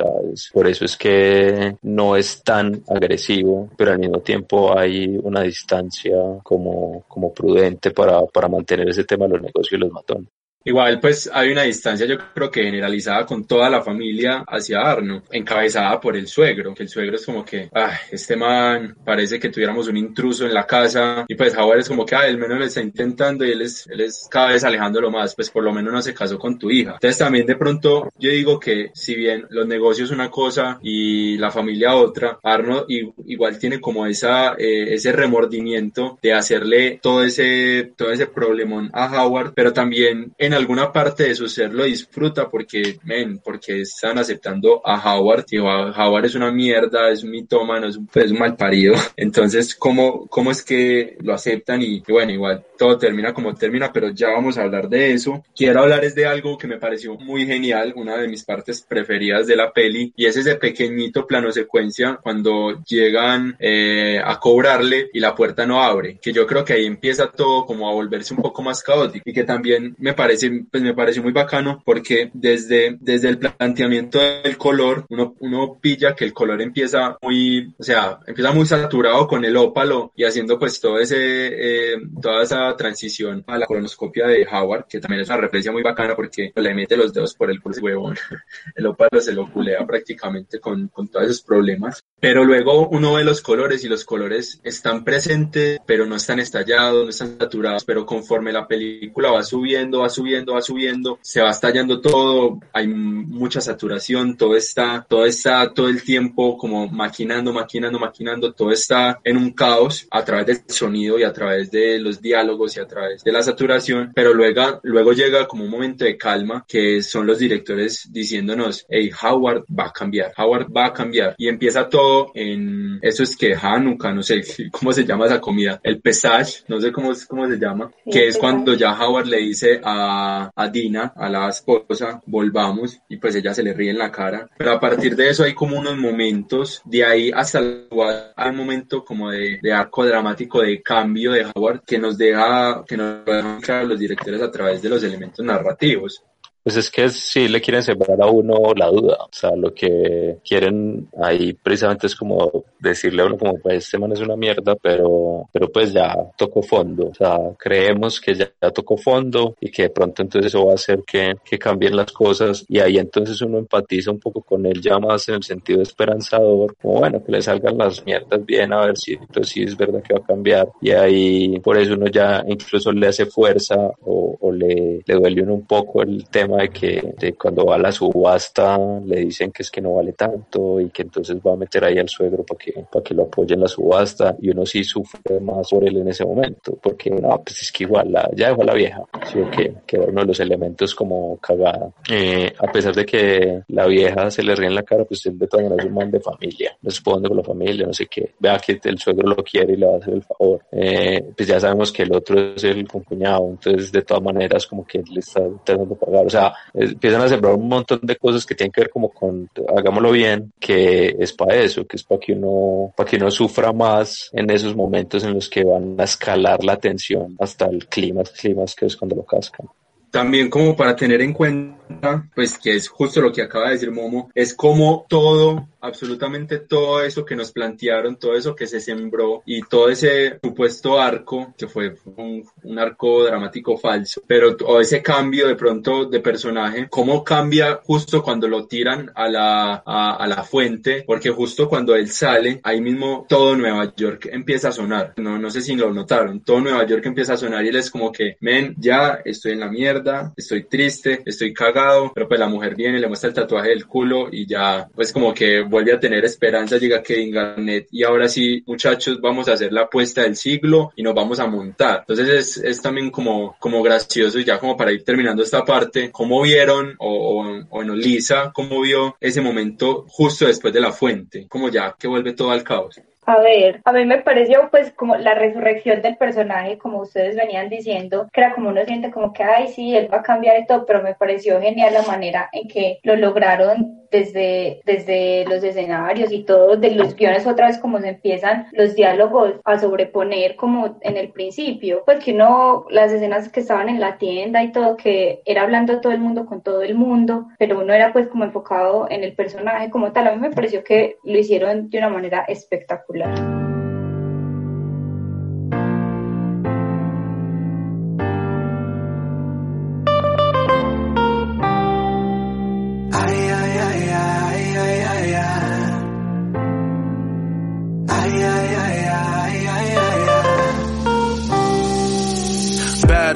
por eso es que no es tan agresivo, pero al mismo tiempo hay una distancia como, como prudente para, para mantener ese tema de los negocios y los matones. Igual, pues hay una distancia, yo creo que generalizada con toda la familia hacia Arno, encabezada por el suegro, que el suegro es como que, ah, este man parece que tuviéramos un intruso en la casa, y pues Howard es como que, ah, el menos le está intentando y él es, él es cada vez alejándolo más, pues por lo menos no se casó con tu hija. Entonces también de pronto yo digo que si bien los negocios una cosa y la familia otra, Arno igual tiene como esa, eh, ese remordimiento de hacerle todo ese, todo ese problemón a Howard, pero también en alguna parte de su ser lo disfruta porque, men, porque están aceptando a Howard, y Howard es una mierda, es un mitómano, es un, es un mal parido. Entonces, ¿cómo, ¿cómo es que lo aceptan? Y, bueno, igual todo termina como termina, pero ya vamos a hablar de eso. Quiero hablar es de algo que me pareció muy genial, una de mis partes preferidas de la peli, y es ese pequeñito plano secuencia cuando llegan eh, a cobrarle y la puerta no abre, que yo creo que ahí empieza todo como a volverse un poco más caótico y que también me parece pues me pareció muy bacano porque desde, desde el planteamiento del color, uno, uno pilla que el color empieza muy, o sea, empieza muy saturado con el ópalo y haciendo pues todo ese, eh, toda esa transición a la colonoscopia de Howard, que también es una referencia muy bacana porque le mete los dedos por el culo huevón. El ópalo se lo culea prácticamente con, con todos esos problemas. Pero luego uno ve los colores y los colores están presentes, pero no están estallados, no están saturados, pero conforme la película va subiendo, va subiendo, subiendo, va subiendo, se va estallando todo, hay mucha saturación, todo está, todo está todo el tiempo como maquinando, maquinando, maquinando, todo está en un caos a través del sonido y a través de los diálogos y a través de la saturación, pero luego, luego llega como un momento de calma que son los directores diciéndonos, hey, Howard va a cambiar, Howard va a cambiar y empieza todo en, eso es que Hanukkah, no sé cómo se llama esa comida, el Pesach, no sé cómo, cómo se llama, que es cuando ya Howard le dice a, a Dina, a la esposa, volvamos y pues ella se le ríe en la cara, pero a partir de eso hay como unos momentos, de ahí hasta el, hay un momento como de, arco dramático de cambio de Howard que nos deja, que nos dejan claro los directores a través de los elementos narrativos. Pues es que sí le quieren sembrar a uno la duda. O sea, lo que quieren ahí precisamente es como decirle a uno como, pues este man es una mierda, pero, pero pues ya tocó fondo. O sea, creemos que ya, tocó fondo y que de pronto entonces eso va a hacer que, que cambien las cosas y ahí entonces uno empatiza un poco con él ya más en el sentido esperanzador, como bueno, que le salgan las mierdas bien a ver si entonces sí es verdad que va a cambiar y ahí por eso uno ya incluso le hace fuerza o, o le, le duele uno un poco el tema de que de cuando va a la subasta le dicen que es que no vale tanto y que entonces va a meter ahí al suegro para que, para que lo apoye en la subasta. Y uno sí sufre más por él en ese momento porque no, pues es que igual la, ya dejó a la vieja, sí, que, era uno de los elementos como cagada. Eh, a pesar de que la vieja se le ríe en la cara, pues él de todas maneras es un man de familia, responde con la familia, no sé qué, vea que el suegro lo quiere y le va a hacer el favor. Eh, pues ya sabemos que el otro es el cuñado, entonces de todas maneras como que le está intentando pagar, o sea, empiezan a sembrar un montón de cosas que tienen que ver como con, hagámoslo bien, que es para eso, que es para que uno, para que uno sufra más en esos momentos en los que van a escalar la tensión hasta el clima, clima que es cuando lo cascan. También como para tener en cuenta, pues que es justo lo que acaba de decir Momo, es como todo absolutamente todo eso que nos plantearon, todo eso que se sembró y todo ese supuesto arco, que fue un, arco dramático falso, pero o ese cambio de pronto de personaje, cómo cambia justo cuando lo tiran a la, a, la fuente, porque justo cuando él sale, ahí mismo todo Nueva York empieza a sonar. No, no sé si lo notaron, todo Nueva York empieza a sonar y él es como que, men, ya estoy en la mierda, estoy triste, estoy cagado, pero pues la mujer viene, le muestra el tatuaje del culo y ya, pues como que vuelve a tener esperanza, llega Kevin Garnett y ahora sí, muchachos, vamos a hacer la apuesta del siglo y nos vamos a montar. Entonces es, es también como, como gracioso y ya como para ir terminando esta parte, ¿cómo vieron o, o, o en Lisa, cómo vio ese momento justo después de la fuente, como ya que vuelve todo al caos? A ver, a mí me pareció pues como la resurrección del personaje, como ustedes venían diciendo, que era como uno siente como que, ay, sí, él va a cambiar y todo, pero me pareció genial la manera en que lo lograron desde, desde los escenarios y todo, de los guiones otra vez como se empiezan los diálogos a sobreponer como en el principio, pues que uno, las escenas que estaban en la tienda y todo, que era hablando todo el mundo con todo el mundo, pero uno era pues como enfocado en el personaje como tal, a mí me pareció que lo hicieron de una manera espectacular.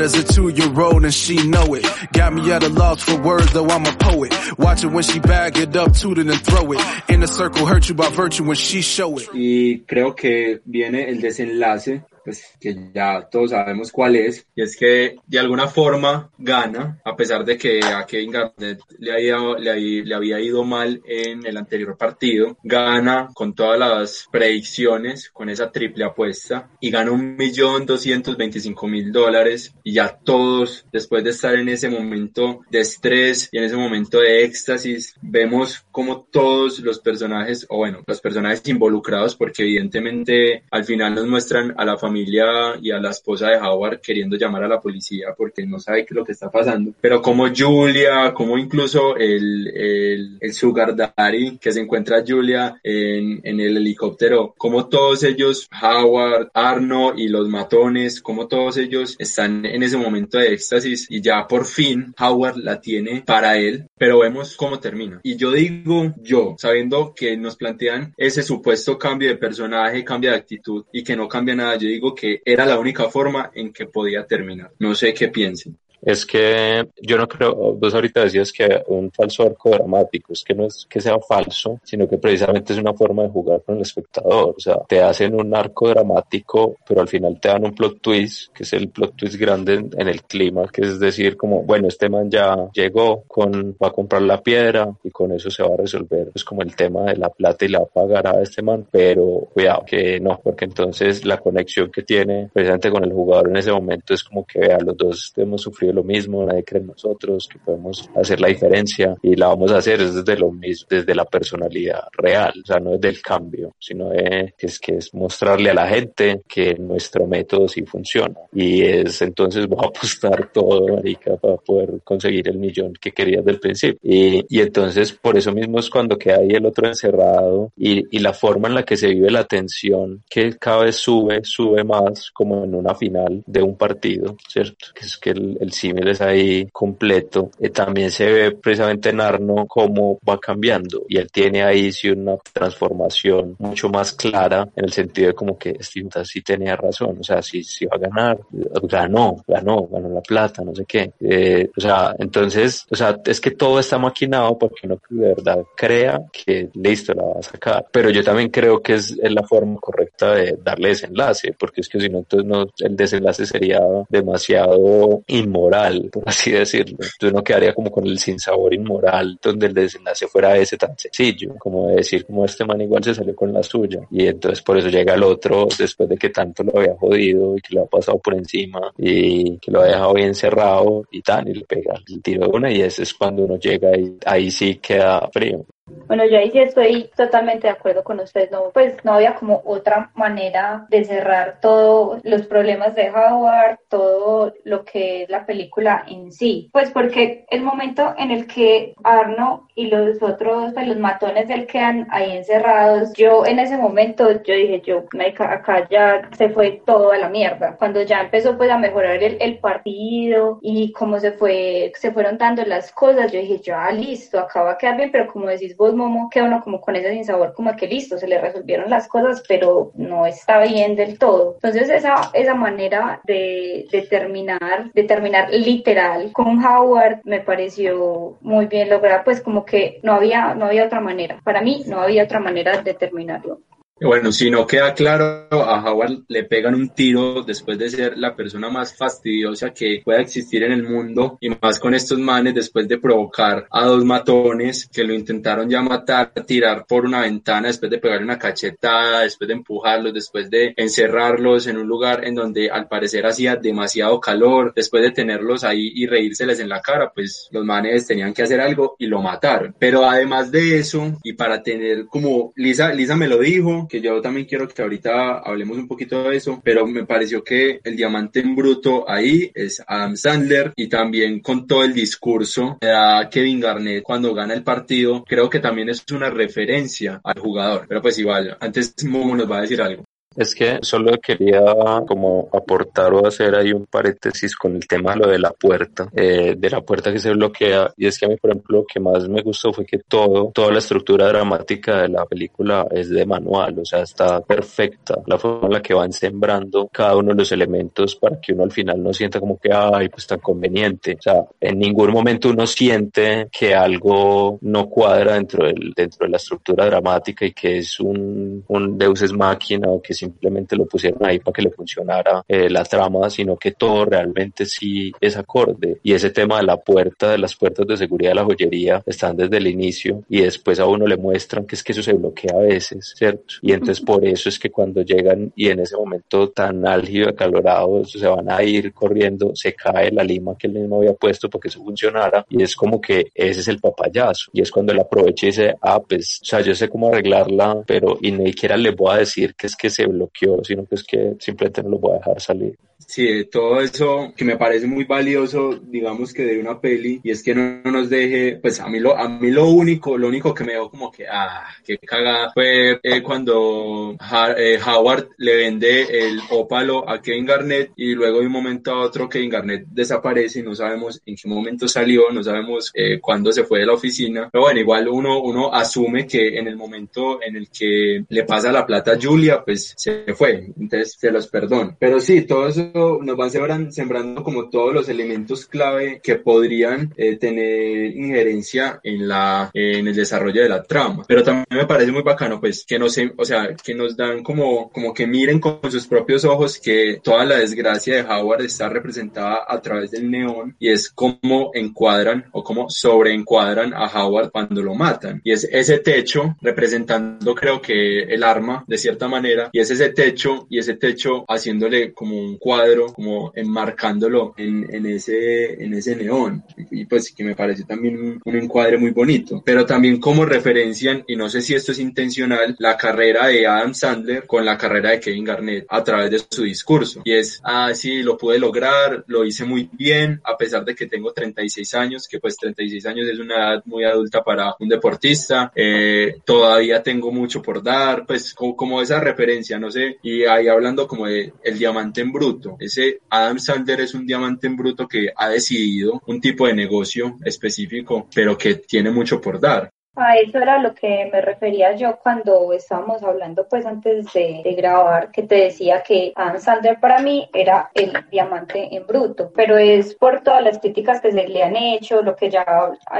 As a two-year-old and she know it. Got me at a loss for words, though I'm a poet. Watch it when she bag it up, toot it and throw it. In the circle, hurt you by virtue when she show it. Y creo que viene el desenlace pues que ya todos sabemos cuál es, y es que de alguna forma gana, a pesar de que a Kevin Garnett le, le, le había ido mal en el anterior partido, gana con todas las predicciones, con esa triple apuesta, y gana un millón doscientos veinticinco mil dólares, y ya todos, después de estar en ese momento de estrés y en ese momento de éxtasis, vemos como todos los personajes, o bueno, los personajes involucrados, porque evidentemente al final nos muestran a la familia familia y a la esposa de Howard queriendo llamar a la policía porque no sabe qué es lo que está pasando. Pero como Julia, como incluso el, el, el Sugar Daddy que se encuentra Julia en, en el helicóptero, como todos ellos, Howard, Arno y los matones, como todos ellos están en ese momento de éxtasis y ya por fin Howard la tiene para él, pero vemos cómo termina. Y yo digo, yo, sabiendo que nos plantean ese supuesto cambio de personaje, cambio de actitud y que no cambia nada, yo digo que era la única forma en que podía terminar. No sé qué piensen. Es que yo no creo, vos ahorita decías que un falso arco dramático, es que no es que sea falso, sino que precisamente es una forma de jugar con el espectador. O sea, te hacen un arco dramático, pero al final te dan un plot twist, que es el plot twist grande en, el clima, que es decir, como, bueno, este man ya llegó con, va a comprar la piedra y con eso se va a resolver, pues como el tema de la plata y la pagará este man, pero cuidado que no, porque entonces la conexión que tiene precisamente con el jugador en ese momento es como que, vea, los dos hemos sufrido lo mismo, nadie cree en nosotros, que podemos hacer la diferencia y la vamos a hacer desde lo mismo, desde la personalidad real, o sea, no es del cambio, sino de, es que es mostrarle a la gente que nuestro método sí funciona. Y es entonces voy a apostar todo, marica, para poder conseguir el millón que querías del principio. Y, y entonces por eso mismo es cuando queda ahí el otro encerrado y, y la forma en la que se vive la tensión, que cada vez sube, sube más como en una final de un partido, ¿cierto? Que es que el, el símil es ahí completo. Eh, también se ve precisamente en Arno cómo va cambiando y él tiene ahí sí una transformación mucho más clara en el sentido de como que Steve sí tenía razón, o sea, si, si va a ganar, ganó, ganó, ganó la plata, no sé qué. Eh, o sea, entonces, o sea, es que todo está maquinado porque uno de verdad crea que listo, la va a sacar. Pero yo también creo que es, es la forma correcta de darle desenlace, porque es que si no, entonces no, el desenlace sería demasiado inmoral, por así decirlo. Uno quedaría como con el sinsabor inmoral, donde el desenlace fuera ese tan sencillo, como de decir, como este man igual se salió con la suya. Y entonces por eso llega el otro después de que tanto lo había jodido y que lo ha pasado por encima y que lo ha dejado bien cerrado y tan, y le pega el tiro de una y ese es cuando uno llega y ahí sí queda frío. Bueno, yo ahí sí estoy totalmente de acuerdo con ustedes. No, pues no había como otra manera de cerrar todos los problemas de Howard, todo lo que es la película en sí. Pues porque el momento en el que Arno y los otros, pues los matones del quedan ahí encerrados, yo en ese momento yo dije, yo, acá ya se fue todo a la mierda. Cuando ya empezó pues a mejorar el, el partido y cómo se fue, se fueron dando las cosas, yo dije, ya listo, acá va a quedar bien, pero como decís vos, Momo, queda uno como con ese sinsabor, como que listo, se le resolvieron las cosas, pero no está bien del todo. Entonces esa, esa manera de, de terminar, de literal con Howard me pareció muy bien lograda, pues como que no había, no había otra manera. Para mí no había otra manera de terminarlo. Bueno, si no queda claro, a Howard le pegan un tiro después de ser la persona más fastidiosa que pueda existir en el mundo y más con estos manes después de provocar a dos matones que lo intentaron ya matar, tirar por una ventana, después de pegarle una cachetada, después de empujarlos, después de encerrarlos en un lugar en donde al parecer hacía demasiado calor, después de tenerlos ahí y reírseles en la cara, pues los manes tenían que hacer algo y lo mataron. Pero además de eso, y para tener como Lisa, Lisa me lo dijo, que yo también quiero que ahorita hablemos un poquito de eso, pero me pareció que el diamante en bruto ahí es Adam Sandler y también con todo el discurso de Kevin Garnett cuando gana el partido, creo que también es una referencia al jugador. Pero pues igual, antes Momo nos va a decir algo. Es que solo quería como aportar o hacer ahí un paréntesis con el tema de lo de la puerta, eh, de la puerta que se bloquea. Y es que a mí, por ejemplo, lo que más me gustó fue que todo, toda la estructura dramática de la película es de manual, o sea, está perfecta. La forma en la que van sembrando cada uno de los elementos para que uno al final no sienta como que, ay, pues tan conveniente. O sea, en ningún momento uno siente que algo no cuadra dentro, del, dentro de la estructura dramática y que es un, un Deus es máquina o que simplemente lo pusieron ahí para que le funcionara eh, la trama, sino que todo realmente sí es acorde. Y ese tema de la puerta, de las puertas de seguridad de la joyería, están desde el inicio y después a uno le muestran que es que eso se bloquea a veces, ¿cierto? Y entonces por eso es que cuando llegan y en ese momento tan álgido, acalorado, se van a ir corriendo, se cae la lima que él mismo había puesto para que eso funcionara y es como que ese es el papayazo y es cuando él aprovecha y dice, ah, pues, o sea, yo sé cómo arreglarla, pero y ni siquiera le voy a decir que es que se bloqueó, sino que es que simplemente no lo voy a dejar salir. Sí, todo eso que me parece muy valioso, digamos que de una peli, y es que no, nos deje, pues a mí lo, a mí lo único, lo único que me dio como que, ah, qué cagada, fue eh, cuando eh, Howard le vende el ópalo a Kevin Garnett y luego de un momento a otro Kevin Garnett desaparece y no sabemos en qué momento salió, no sabemos eh, cuándo se fue de la oficina, pero bueno, igual uno, uno asume que en el momento en el que le pasa la plata a Julia, pues se fue, entonces se los perdono. Pero sí, todo eso nos van sembrando, sembrando como todos los elementos clave que podrían eh, tener injerencia en la, en el desarrollo de la trama. Pero también me parece muy bacano, pues, que nos, o sea, que nos dan como, como que miren con sus propios ojos que toda la desgracia de Howard está representada a través del neón y es como encuadran o como sobreencuadran a Howard cuando lo matan. Y es ese techo representando creo que el arma de cierta manera y es ese techo y ese techo haciéndole como un cuadro, como enmarcándolo en, en ese, en ese neón. Y pues que me parece también un, un encuadre muy bonito. Pero también como referencian, y no sé si esto es intencional, la carrera de Adam Sandler con la carrera de Kevin Garnett a través de su discurso. Y es, ah, sí, lo pude lograr, lo hice muy bien, a pesar de que tengo 36 años, que pues 36 años es una edad muy adulta para un deportista, eh, todavía tengo mucho por dar, pues como, como, esa referencia, no sé, y ahí hablando como de el diamante en bruto, ese Adam Sandler es un diamante en bruto que ha decidido un tipo de negocio específico, pero que tiene mucho por dar. A eso era lo que me refería yo cuando estábamos hablando pues antes de, de, grabar, que te decía que Adam Sandler para mí era el diamante en bruto, pero es por todas las críticas que se le han hecho, lo que ya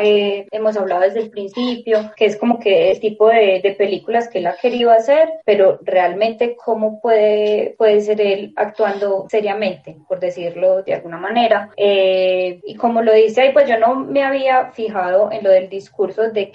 eh, hemos hablado desde el principio, que es como que el tipo de, de, películas que él ha querido hacer, pero realmente cómo puede, puede ser él actuando seriamente, por decirlo de alguna manera. Eh, y como lo dice ahí, pues yo no me había fijado en lo del discurso de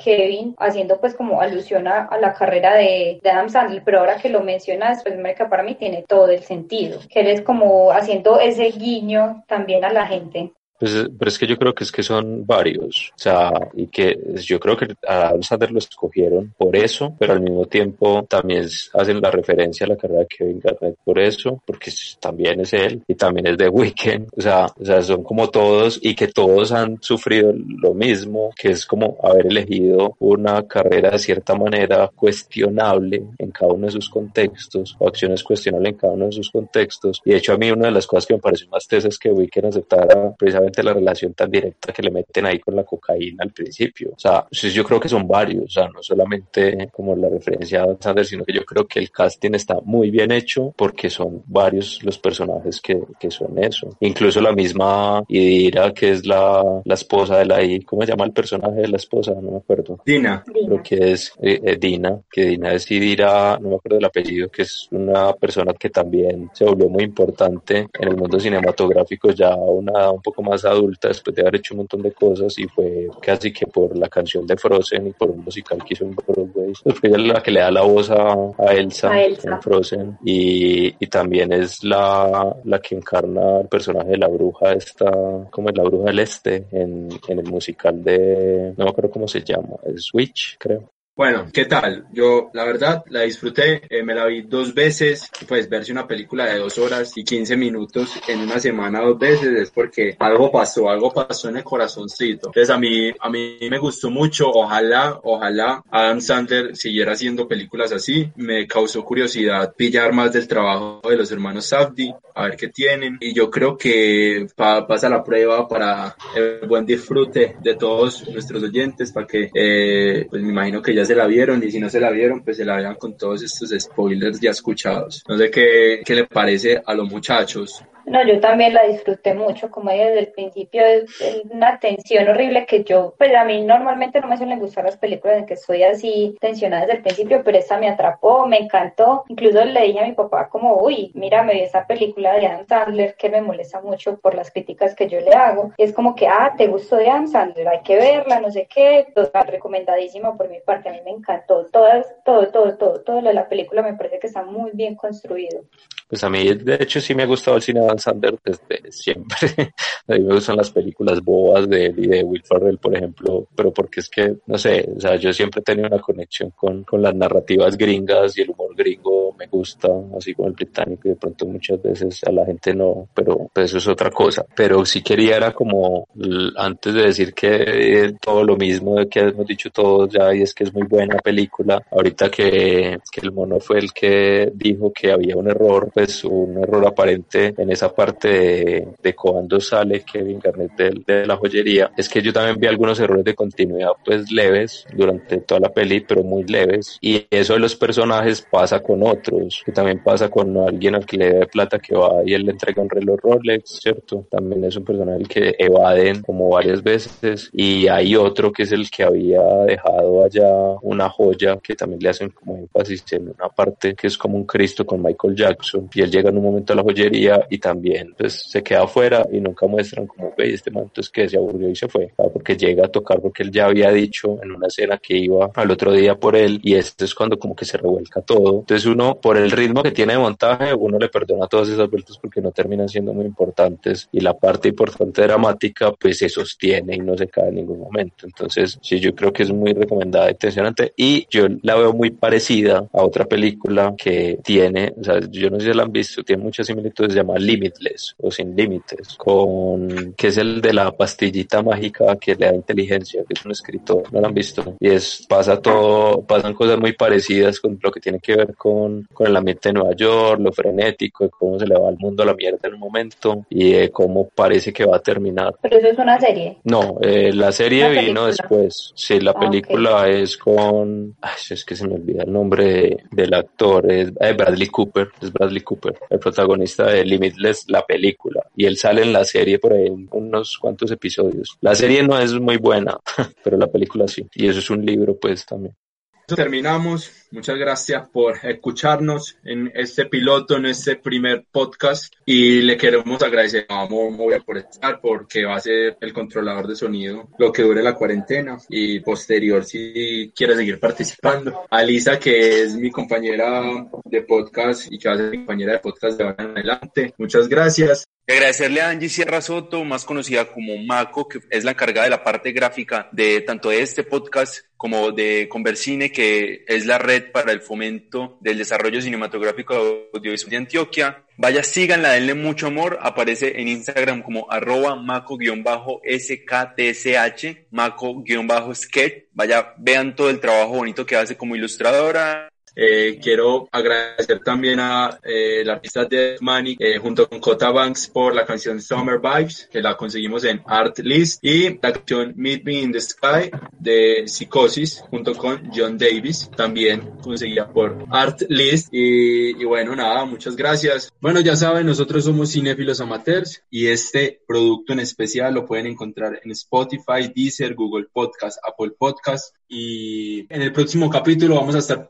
Haciendo pues como alusión a, la carrera de, Adam Sandler, pero ahora que lo mencionas, pues que para mí tiene todo el sentido, que él es como haciendo ese guiño también a la gente. Pues, pero es que yo creo que es que son varios, o sea, y que yo creo que a Adam lo escogieron por eso, pero al mismo tiempo también hacen la referencia a la carrera de Kevin Garnett por eso, porque también es él y también es de Weekend, o sea, o sea, son como todos y que todos han sufrido lo mismo, que es como haber elegido una carrera de cierta manera cuestionable en cada uno de sus contextos o acciones cuestionables en cada uno de sus contextos. Y de hecho a mí una de las cosas que me pareció más tesa es que Weekend aceptara precisamente la relación tan directa que le meten ahí con la cocaína al principio. O sea, pues yo creo que son varios, o sea, no solamente como la referencia a Sanders, sino que yo creo que el casting está muy bien hecho porque son varios los personajes que, que son eso. Incluso la misma Idira, que es la, la esposa de la I, ¿cómo se llama el personaje de la esposa? No me acuerdo. Dina. Creo que es eh, eh, Dina, que Dina es Idira, no me acuerdo del apellido, que es una persona que también se volvió muy importante en el mundo cinematográfico ya una un poco más adulta después de haber hecho un montón de cosas y fue casi que por la canción de Frozen y por un musical que hizo en Broadway. Pues ella es la que le da la voz a, Elsa, en Frozen y, y, también es la, la que encarna el personaje de la bruja esta, como es la bruja del este en, en el musical de, no me acuerdo cómo se llama, es Switch creo. Bueno, ¿qué tal? Yo, la verdad, la disfruté, eh, me la vi dos veces, pues verse una película de dos horas y quince minutos en una semana dos veces es porque algo pasó, algo pasó en el corazoncito. Entonces a mí, a mí me gustó mucho, ojalá, ojalá Adam Sandler siguiera haciendo películas así, me causó curiosidad pillar más del trabajo de los hermanos Safdie, a ver qué tienen y yo creo que pa pasa la prueba para el buen disfrute de todos nuestros oyentes, para que, eh, pues me imagino que ya se la vieron y si no se la vieron, pues se la vean con todos estos spoilers ya escuchados. No sé qué, qué le parece a los muchachos. No, yo también la disfruté mucho, como desde el principio es, una tensión horrible que yo, pues a mí normalmente no me suelen gustar las películas en que estoy así tensionada desde el principio, pero esta me atrapó, me encantó. Incluso le dije a mi papá como, uy, mira, me vi esa película de Adam Sandler que me molesta mucho por las críticas que yo le hago. Y es como que, ah, te gustó de Adam Sandler, hay que verla, no sé qué, total, recomendadísima por mi parte, a mí me encantó. Todas, todo, todo, todo, todo lo de la película me parece que está muy bien construido. Pues a mí, de hecho, sí me ha gustado el cine de Adam Sandler desde siempre. a mí me gustan las películas bobas de él y de Will Ferrell, por ejemplo, pero porque es que, no sé, o sea, yo siempre he tenido una conexión con, con las narrativas gringas y el humor gringo me gusta, así como el británico, y de pronto muchas veces a la gente no, pero pues eso es otra cosa. Pero sí quería era como, antes de decir que todo lo mismo que hemos dicho todos ya, y es que es muy buena película, ahorita que, que el mono fue el que dijo que había un error, pues un error aparente en esa parte de, de cuando sale Kevin Garnett de, de, la joyería, es que yo también vi algunos errores de continuidad pues leves durante toda la peli, pero muy leves, y eso de los personajes pasa con otros, que también pasa con alguien al que le debe plata que va y él le entrega un reloj Rolex, ¿cierto? También es un personaje que evaden como varias veces. Y hay otro que es el que había dejado allá una joya que también le hacen como énfasis en una parte que es como un Cristo con Michael Jackson y él llega en un momento a la joyería y también pues se queda afuera y nunca muestran como ve este manto es que se aburrió y se fue porque llega a tocar porque él ya había dicho en una escena que iba al otro día por él y este es cuando como que se revuelca todo. Entonces uno por el ritmo que tiene de montaje uno le perdona todas esas vueltas porque no terminan siendo muy importantes y la parte importante dramática pues se sostiene y no se cae en ningún momento. Entonces sí yo creo que es muy recomendada y intencionante y yo la veo muy parecida a otra película que tiene o sea yo no sé si la han visto tiene muchas similitudes se llama Limitless o Sin Límites con que es el de la pastillita mágica que le da inteligencia que es un escritor no la han visto. Y es pasa todo pasan cosas muy parecidas con lo que tiene que ver con, con el ambiente de Nueva York lo frenético de cómo se le va al mundo a la mierda en un momento y de cómo parece que va a terminar. Pero eso es una serie no eh, la serie vino después. Sí la película es con ay, es que se me olvida el nombre del actor es eh, Bradley Cooper es Bradley Cooper el protagonista de Limitless la película. Y él sale en la serie por ahí unos cuantos episodios. La serie no es muy buena pero la película sí. Y eso es un libro pues también. Terminamos. Muchas gracias por escucharnos en este piloto, en este primer podcast. Y le queremos agradecer a Momo por estar, porque va a ser el controlador de sonido lo que dure la cuarentena y posterior si quiere seguir participando. A Lisa, que es mi compañera de podcast y que va a ser mi compañera de podcast de ahora en adelante. Muchas gracias. Agradecerle a Angie Sierra Soto, más conocida como Maco, que es la encargada de la parte gráfica de tanto de este podcast como de Conversine, que es la red para el fomento del desarrollo cinematográfico audiovisual de Antioquia. Vaya, síganla, denle mucho amor. Aparece en Instagram como arroba maco-sktsh, maco-sketch. Vaya, vean todo el trabajo bonito que hace como ilustradora. Eh, quiero agradecer también a eh, el artista de Money eh, junto con Cota Banks por la canción Summer Vibes, que la conseguimos en Art List, y la canción Meet Me in the Sky de Psicosis junto con John Davis, también conseguida por Art List. Y, y bueno, nada, muchas gracias. Bueno, ya saben, nosotros somos cinéfilos amateurs y este producto en especial lo pueden encontrar en Spotify, Deezer, Google Podcast, Apple Podcast. Y en el próximo capítulo vamos a estar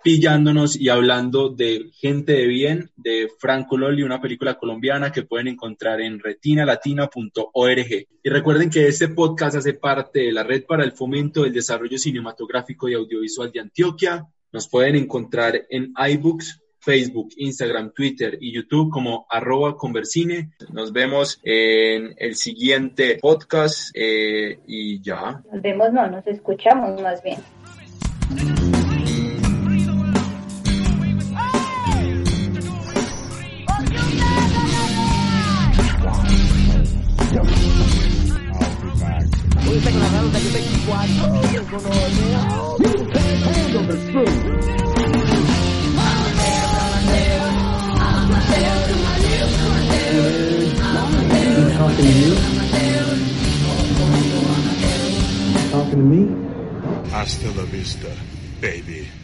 y hablando de Gente de Bien, de Franco Loli, una película colombiana que pueden encontrar en retinalatina.org. Y recuerden que este podcast hace parte de la Red para el Fomento del Desarrollo Cinematográfico y Audiovisual de Antioquia. Nos pueden encontrar en iBooks, Facebook, Instagram, Twitter y YouTube como arroba conversine. Nos vemos en el siguiente podcast eh, y ya. Nos vemos, no, nos escuchamos más bien. We a You. Talking to you? Talking to me? Hasta la vista, baby.